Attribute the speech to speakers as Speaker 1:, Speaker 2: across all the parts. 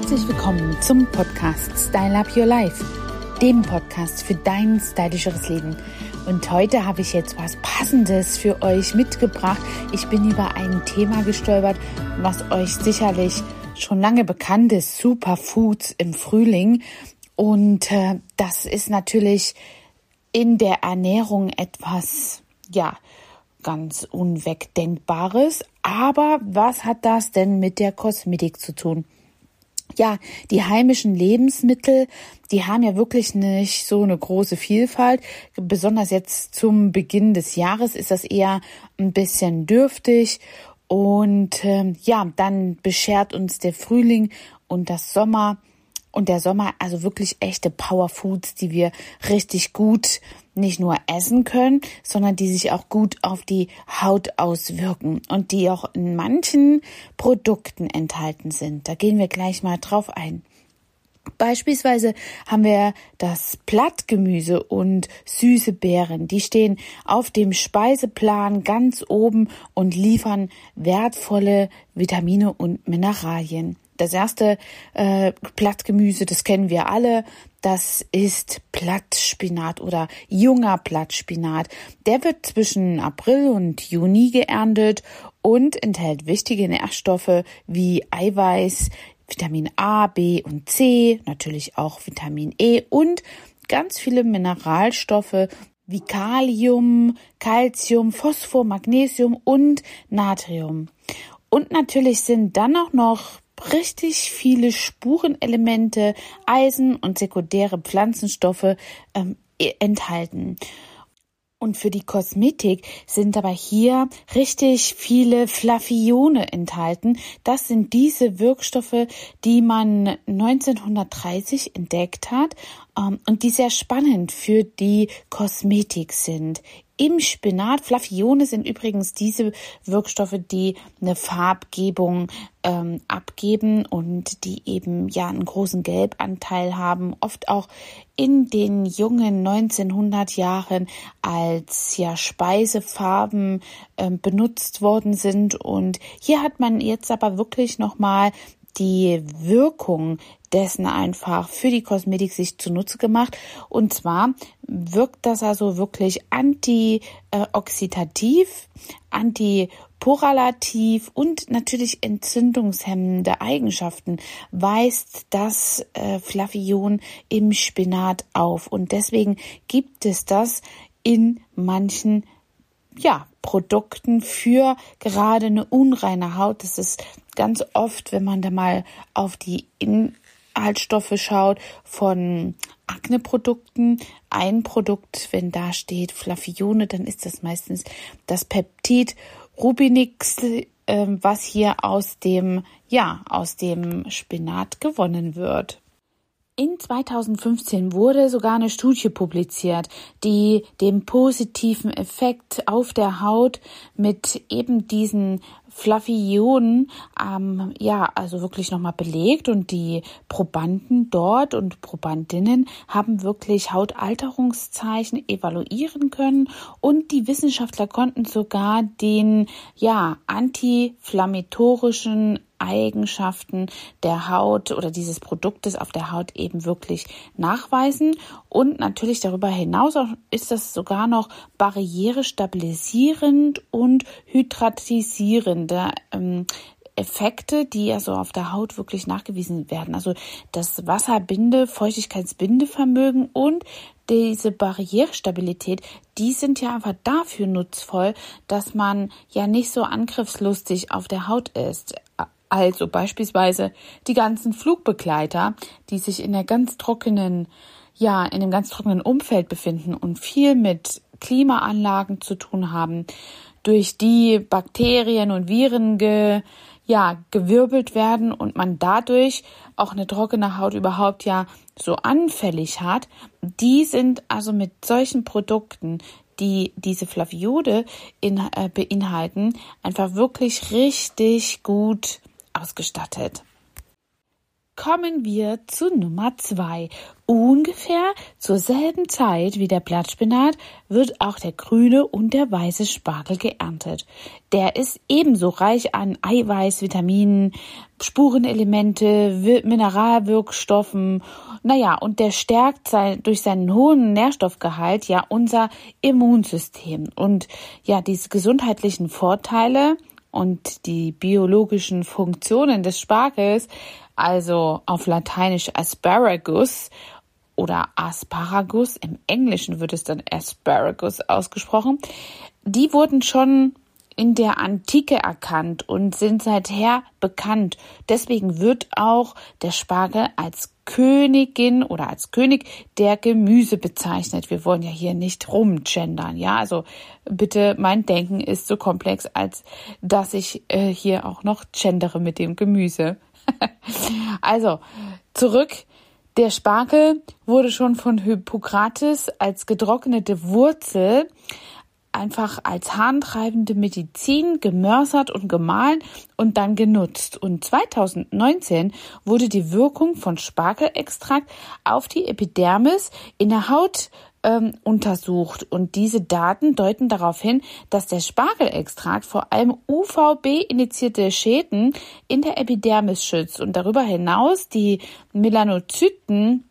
Speaker 1: Herzlich willkommen zum Podcast Style Up Your Life, dem Podcast für dein stylischeres Leben. Und heute habe ich jetzt was Passendes für euch mitgebracht. Ich bin über ein Thema gestolpert, was euch sicherlich schon lange bekannt ist, Superfoods im Frühling. Und äh, das ist natürlich in der Ernährung etwas, ja, ganz unwegdenkbares. Aber was hat das denn mit der Kosmetik zu tun? Ja, die heimischen Lebensmittel, die haben ja wirklich nicht so eine große Vielfalt. Besonders jetzt zum Beginn des Jahres ist das eher ein bisschen dürftig. Und äh, ja, dann beschert uns der Frühling und das Sommer und der Sommer also wirklich echte Powerfoods, die wir richtig gut nicht nur essen können, sondern die sich auch gut auf die Haut auswirken und die auch in manchen Produkten enthalten sind. Da gehen wir gleich mal drauf ein. Beispielsweise haben wir das Blattgemüse und süße Beeren. Die stehen auf dem Speiseplan ganz oben und liefern wertvolle Vitamine und Mineralien. Das erste äh, Blattgemüse, das kennen wir alle, das ist Blattspinat oder junger Blattspinat. Der wird zwischen April und Juni geerntet und enthält wichtige Nährstoffe wie Eiweiß, Vitamin A, B und C, natürlich auch Vitamin E und ganz viele Mineralstoffe wie Kalium, Calcium, Phosphor, Magnesium und Natrium. Und natürlich sind dann auch noch richtig viele Spurenelemente, Eisen und sekundäre Pflanzenstoffe ähm, enthalten. Und für die Kosmetik sind aber hier richtig viele Flavione enthalten. Das sind diese Wirkstoffe, die man 1930 entdeckt hat ähm, und die sehr spannend für die Kosmetik sind im Spinat. Flavione sind übrigens diese Wirkstoffe, die eine Farbgebung ähm, abgeben und die eben ja einen großen Gelbanteil haben, oft auch in den jungen 1900 Jahren als ja Speisefarben ähm, benutzt worden sind und hier hat man jetzt aber wirklich noch mal die Wirkung dessen einfach für die Kosmetik sich zunutze gemacht. Und zwar wirkt das also wirklich antioxidativ, antiporalativ und natürlich entzündungshemmende Eigenschaften weist das äh, Flavion im Spinat auf. Und deswegen gibt es das in manchen ja, Produkten für gerade eine unreine Haut. Das ist ganz oft, wenn man da mal auf die Inhaltsstoffe schaut von Akne-Produkten. Ein Produkt, wenn da steht Flavione, dann ist das meistens das Peptid Rubinix, äh, was hier aus dem, ja, aus dem Spinat gewonnen wird. In 2015 wurde sogar eine Studie publiziert, die den positiven Effekt auf der Haut mit eben diesen Flavionen, ähm, ja, also wirklich nochmal belegt. Und die Probanden dort und Probandinnen haben wirklich Hautalterungszeichen evaluieren können. Und die Wissenschaftler konnten sogar den, ja, antiflammatorischen Eigenschaften der Haut oder dieses Produktes auf der Haut eben wirklich nachweisen. Und natürlich darüber hinaus ist das sogar noch barriere stabilisierend und hydratisierende ähm, Effekte, die also auf der Haut wirklich nachgewiesen werden. Also das Wasserbinde, Feuchtigkeitsbindevermögen und diese Barrierestabilität, die sind ja einfach dafür nutzvoll, dass man ja nicht so angriffslustig auf der Haut ist. Also beispielsweise die ganzen Flugbegleiter, die sich in der ganz trockenen, ja, in dem ganz trockenen Umfeld befinden und viel mit Klimaanlagen zu tun haben, durch die Bakterien und Viren ge, ja, gewirbelt werden und man dadurch auch eine trockene Haut überhaupt ja so anfällig hat, die sind also mit solchen Produkten, die diese Flaviode in, äh, beinhalten, einfach wirklich richtig gut ausgestattet. kommen wir zu Nummer zwei. Ungefähr zur selben Zeit wie der Blattspinat wird auch der grüne und der weiße Spargel geerntet. Der ist ebenso reich an Eiweiß, Vitaminen, Spurenelemente, Mineralwirkstoffen. Naja, und der stärkt sein, durch seinen hohen Nährstoffgehalt ja unser Immunsystem. Und ja, diese gesundheitlichen Vorteile und die biologischen Funktionen des Spargels, also auf Lateinisch Asparagus oder Asparagus, im Englischen wird es dann Asparagus ausgesprochen, die wurden schon in der Antike erkannt und sind seither bekannt. Deswegen wird auch der Spargel als Königin oder als König der Gemüse bezeichnet. Wir wollen ja hier nicht rumgendern, ja. Also bitte, mein Denken ist so komplex, als dass ich äh, hier auch noch gendere mit dem Gemüse. also zurück. Der Spargel wurde schon von Hippokrates als getrocknete Wurzel einfach als harntreibende Medizin gemörsert und gemahlen und dann genutzt. Und 2019 wurde die Wirkung von Spargelextrakt auf die Epidermis in der Haut ähm, untersucht. Und diese Daten deuten darauf hin, dass der Spargelextrakt vor allem UVB-initiierte Schäden in der Epidermis schützt und darüber hinaus die Melanozyten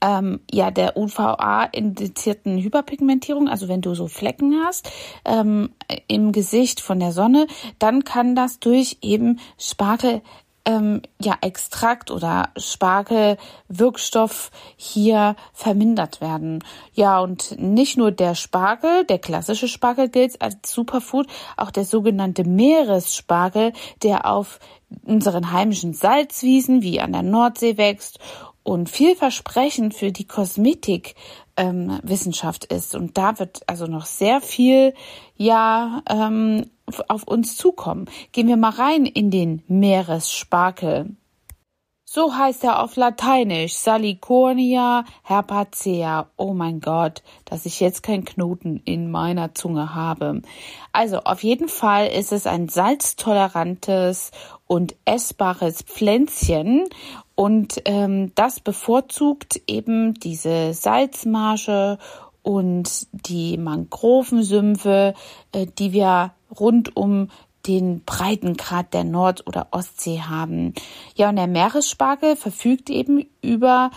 Speaker 1: ähm, ja der UVA-indizierten Hyperpigmentierung, also wenn du so Flecken hast ähm, im Gesicht von der Sonne, dann kann das durch eben Spargel ähm, ja Extrakt oder Spargelwirkstoff hier vermindert werden. Ja, und nicht nur der Spargel, der klassische Spargel gilt als Superfood, auch der sogenannte Meeresspargel, der auf unseren heimischen Salzwiesen wie an der Nordsee wächst und vielversprechend für die Kosmetikwissenschaft ähm, ist. Und da wird also noch sehr viel ja ähm, auf uns zukommen. Gehen wir mal rein in den Meeressparkel. So heißt er auf Lateinisch Salicornia herpacea. Oh mein Gott, dass ich jetzt keinen Knoten in meiner Zunge habe. Also auf jeden Fall ist es ein salztolerantes und essbares Pflänzchen und ähm, das bevorzugt eben diese Salzmarge und die Mangrovensümpfe, äh, die wir rund um den Breitengrad der Nord- oder Ostsee haben. Ja, und der Meeresspargel verfügt eben über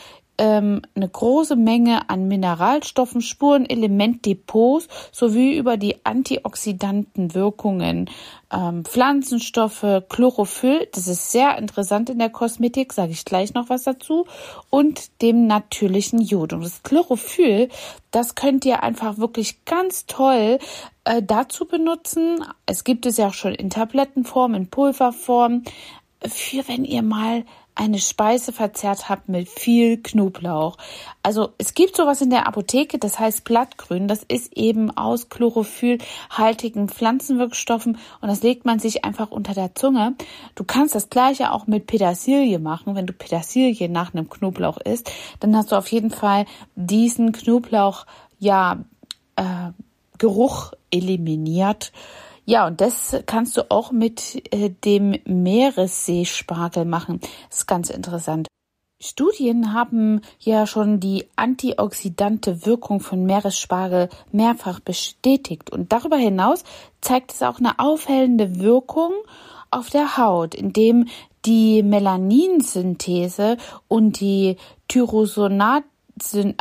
Speaker 1: ähm, eine große Menge an Mineralstoffen, Spuren, Elementdepots sowie über die Antioxidantenwirkungen, ähm, Pflanzenstoffe, Chlorophyll, das ist sehr interessant in der Kosmetik, sage ich gleich noch was dazu, und dem natürlichen Jod. Und das Chlorophyll, das könnt ihr einfach wirklich ganz toll äh, dazu benutzen. Es gibt es ja auch schon in Tablettenform, in Pulverform, für wenn ihr mal eine Speise verzehrt habt mit viel Knoblauch. Also es gibt sowas in der Apotheke, das heißt Blattgrün. Das ist eben aus chlorophyllhaltigen Pflanzenwirkstoffen und das legt man sich einfach unter der Zunge. Du kannst das gleiche auch mit Petersilie machen. Wenn du Petersilie nach einem Knoblauch isst, dann hast du auf jeden Fall diesen Knoblauch ja äh, Geruch eliminiert. Ja, und das kannst du auch mit äh, dem Meeresseespargel machen. Das ist ganz interessant. Studien haben ja schon die antioxidante Wirkung von Meeresspargel mehrfach bestätigt. Und darüber hinaus zeigt es auch eine aufhellende Wirkung auf der Haut, indem die Melaninsynthese und die Tyrosonat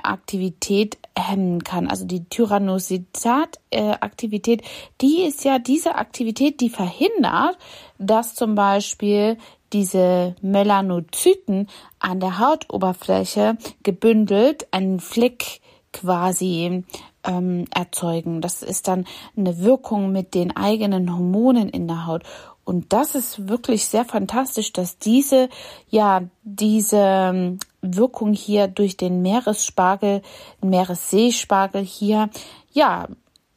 Speaker 1: Aktivität hemmen kann. Also die Tyrannosität-Aktivität, die ist ja diese Aktivität, die verhindert, dass zum Beispiel diese Melanozyten an der Hautoberfläche gebündelt einen Fleck quasi ähm, erzeugen. Das ist dann eine Wirkung mit den eigenen Hormonen in der Haut. Und das ist wirklich sehr fantastisch, dass diese, ja, diese ähm, Wirkung hier durch den Meeresspargel, Meeresseespargel hier, ja,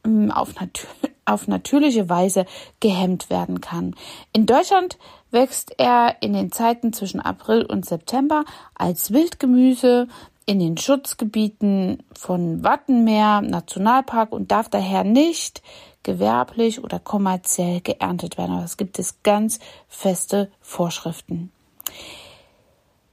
Speaker 1: ähm, auf, nat auf natürliche Weise gehemmt werden kann. In Deutschland wächst er in den Zeiten zwischen April und September als Wildgemüse in den Schutzgebieten von Wattenmeer Nationalpark und darf daher nicht gewerblich oder kommerziell geerntet werden. Aber es gibt es ganz feste Vorschriften.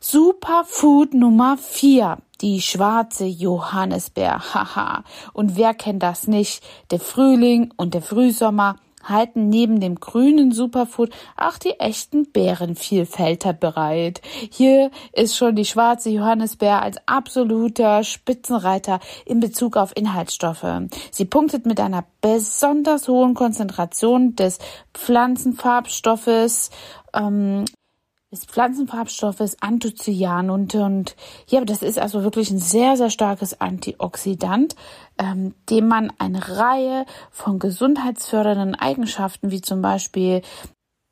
Speaker 1: Superfood Nummer 4. Die schwarze Johannisbeer. Haha. Und wer kennt das nicht? Der Frühling und der Frühsommer halten neben dem grünen Superfood auch die echten Beerenvielfälter bereit. Hier ist schon die schwarze Johannisbeer als absoluter Spitzenreiter in Bezug auf Inhaltsstoffe. Sie punktet mit einer besonders hohen Konzentration des Pflanzenfarbstoffes ähm, des Pflanzenfarbstoffes Anthocyan und, und ja, das ist also wirklich ein sehr, sehr starkes Antioxidant, ähm, dem man eine Reihe von gesundheitsfördernden Eigenschaften wie zum Beispiel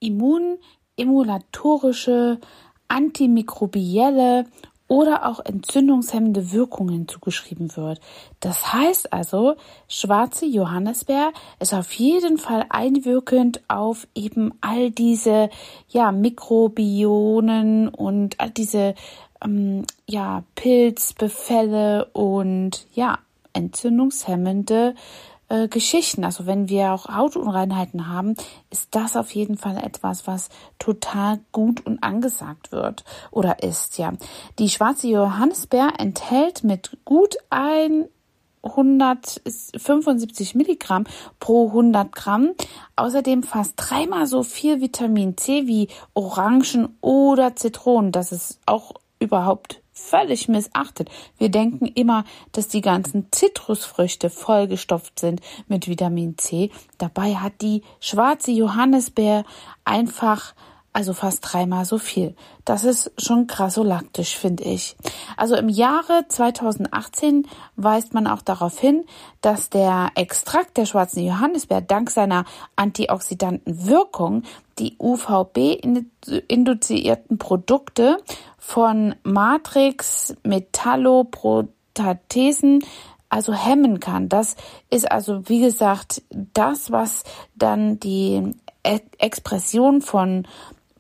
Speaker 1: immun, emulatorische, antimikrobielle oder auch entzündungshemmende Wirkungen zugeschrieben wird. Das heißt also, schwarze Johannisbeer ist auf jeden Fall einwirkend auf eben all diese ja Mikrobionen und all diese ähm, ja Pilzbefälle und ja entzündungshemmende äh, Geschichten. Also wenn wir auch Hautunreinheiten haben, ist das auf jeden Fall etwas, was total gut und angesagt wird oder ist, ja. Die schwarze Johannisbeer enthält mit gut ein 175 Milligramm pro 100 Gramm. Außerdem fast dreimal so viel Vitamin C wie Orangen oder Zitronen. Das ist auch überhaupt völlig missachtet. Wir denken immer, dass die ganzen Zitrusfrüchte vollgestopft sind mit Vitamin C. Dabei hat die schwarze Johannisbeer einfach also fast dreimal so viel. Das ist schon krassolaktisch, finde ich. Also im Jahre 2018 weist man auch darauf hin, dass der Extrakt der schwarzen Johannisbeer dank seiner antioxidanten Wirkung die UVB-induzierten Produkte von Matrix Metalloprotatesen also hemmen kann. Das ist also, wie gesagt, das, was dann die Expression von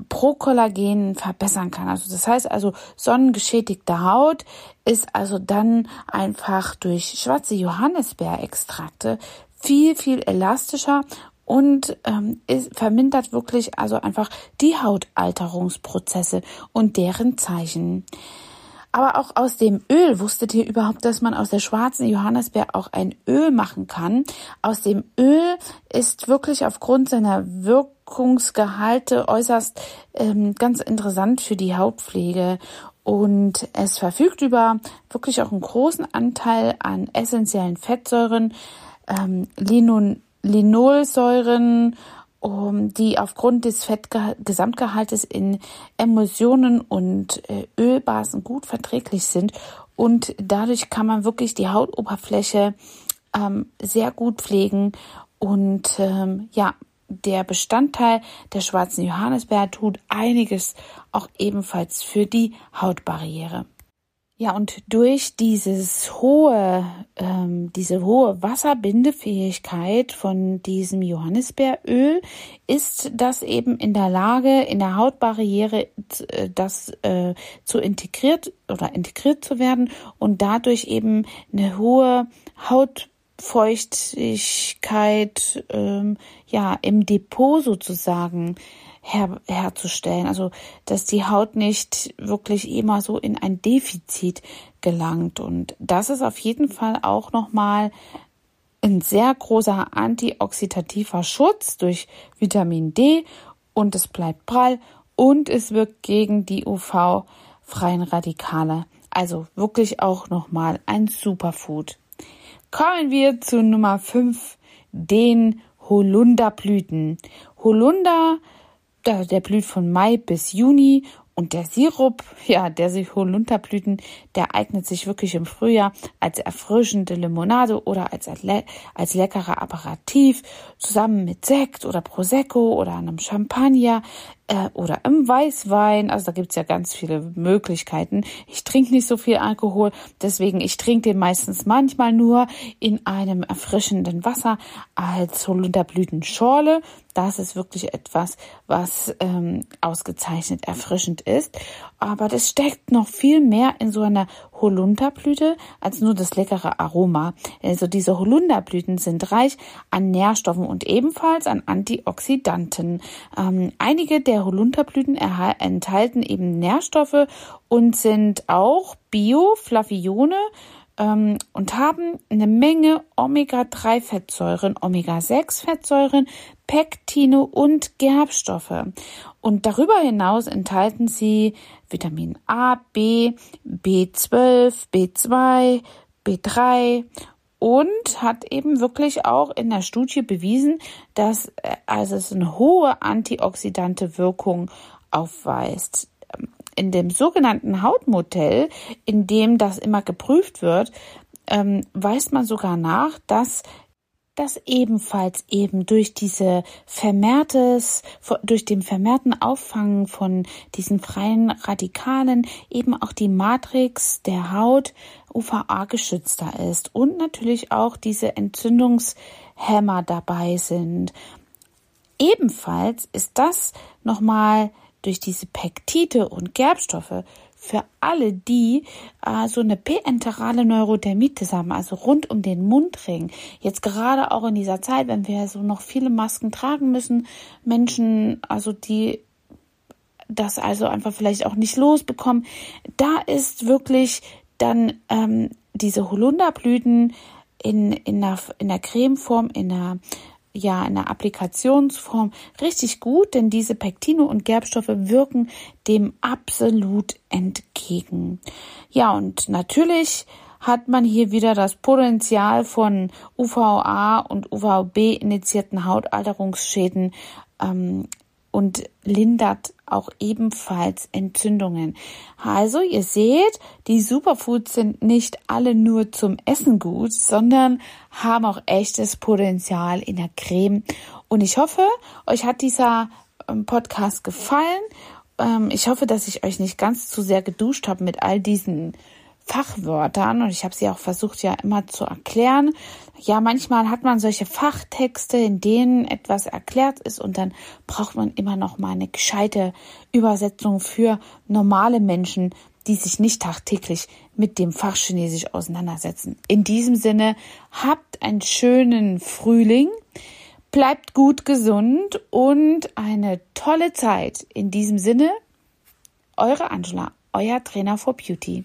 Speaker 1: Prokollagen verbessern kann. Also das heißt also, sonnengeschädigte Haut ist also dann einfach durch schwarze Johannisbeerextrakte viel, viel elastischer und ähm, ist, vermindert wirklich also einfach die Hautalterungsprozesse und deren Zeichen. Aber auch aus dem Öl, wusstet ihr überhaupt, dass man aus der schwarzen Johannisbeer auch ein Öl machen kann? Aus dem Öl ist wirklich aufgrund seiner Wirkungsgehalte äußerst ähm, ganz interessant für die Hautpflege. Und es verfügt über wirklich auch einen großen Anteil an essentiellen Fettsäuren, ähm, Linon Linolsäuren um, die aufgrund des Fettgesamtgehaltes in Emulsionen und äh, Ölbasen gut verträglich sind und dadurch kann man wirklich die Hautoberfläche ähm, sehr gut pflegen und ähm, ja, der Bestandteil der schwarzen Johannisbeer tut einiges auch ebenfalls für die Hautbarriere. Ja, und durch dieses hohe, ähm, diese hohe Wasserbindefähigkeit von diesem Johannisbeeröl ist das eben in der Lage, in der Hautbarriere äh, das äh, zu integriert oder integriert zu werden und dadurch eben eine hohe Hautfeuchtigkeit ähm, ja im Depot sozusagen her, herzustellen. Also, dass die Haut nicht wirklich immer so in ein Defizit gelangt. Und das ist auf jeden Fall auch nochmal ein sehr großer antioxidativer Schutz durch Vitamin D und es bleibt prall und es wirkt gegen die UV-freien Radikale. Also wirklich auch nochmal ein Superfood. Kommen wir zu Nummer 5, den Holunderblüten. Holunder der blüht von Mai bis Juni und der Sirup, ja, der sich Holunderblüten, der eignet sich wirklich im Frühjahr als erfrischende Limonade oder als, als leckerer Aperitif zusammen mit Sekt oder Prosecco oder einem Champagner äh, oder im Weißwein. Also da gibt's ja ganz viele Möglichkeiten. Ich trinke nicht so viel Alkohol, deswegen ich trinke den meistens manchmal nur in einem erfrischenden Wasser als Holunderblütenschorle. Das ist wirklich etwas, was ähm, ausgezeichnet erfrischend ist. Aber das steckt noch viel mehr in so einer Holunderblüte als nur das leckere Aroma. Also diese Holunderblüten sind reich an Nährstoffen und ebenfalls an Antioxidanten. Ähm, einige der Holunderblüten enthalten eben Nährstoffe und sind auch Bioflavione ähm, und haben eine Menge Omega-3-Fettsäuren, Omega-6-Fettsäuren, Pektine und Gerbstoffe. Und darüber hinaus enthalten sie Vitamin A, B, B12, B2, B3 und hat eben wirklich auch in der Studie bewiesen, dass äh, also es eine hohe antioxidante Wirkung aufweist in dem sogenannten Hautmodell, in dem das immer geprüft wird, ähm, weist man sogar nach, dass das ebenfalls eben durch diese vermehrtes, durch den vermehrten Auffangen von diesen freien Radikalen eben auch die Matrix der Haut UVA geschützter ist und natürlich auch diese Entzündungshämmer dabei sind. Ebenfalls ist das nochmal durch diese Pektide und Gerbstoffe für alle, die äh, so eine parenterale Neurodermitis haben, also rund um den Mundring. Jetzt gerade auch in dieser Zeit, wenn wir so noch viele Masken tragen müssen, Menschen, also die das also einfach vielleicht auch nicht losbekommen, da ist wirklich dann ähm, diese Holunderblüten in, in, der, in der Cremeform, in der ja in der Applikationsform richtig gut, denn diese Pektine und Gerbstoffe wirken dem absolut entgegen. Ja, und natürlich hat man hier wieder das Potenzial von UVA und UVB initiierten Hautalterungsschäden ähm, und lindert auch ebenfalls Entzündungen. Also ihr seht, die Superfoods sind nicht alle nur zum Essen gut, sondern haben auch echtes Potenzial in der Creme. Und ich hoffe, euch hat dieser ähm, Podcast gefallen. Ähm, ich hoffe, dass ich euch nicht ganz zu sehr geduscht habe mit all diesen Fachwörtern und ich habe sie auch versucht ja immer zu erklären. Ja, manchmal hat man solche Fachtexte, in denen etwas erklärt ist und dann braucht man immer noch mal eine gescheite Übersetzung für normale Menschen, die sich nicht tagtäglich mit dem Fach Chinesisch auseinandersetzen. In diesem Sinne, habt einen schönen Frühling, bleibt gut gesund und eine tolle Zeit. In diesem Sinne, eure Angela, euer Trainer for Beauty.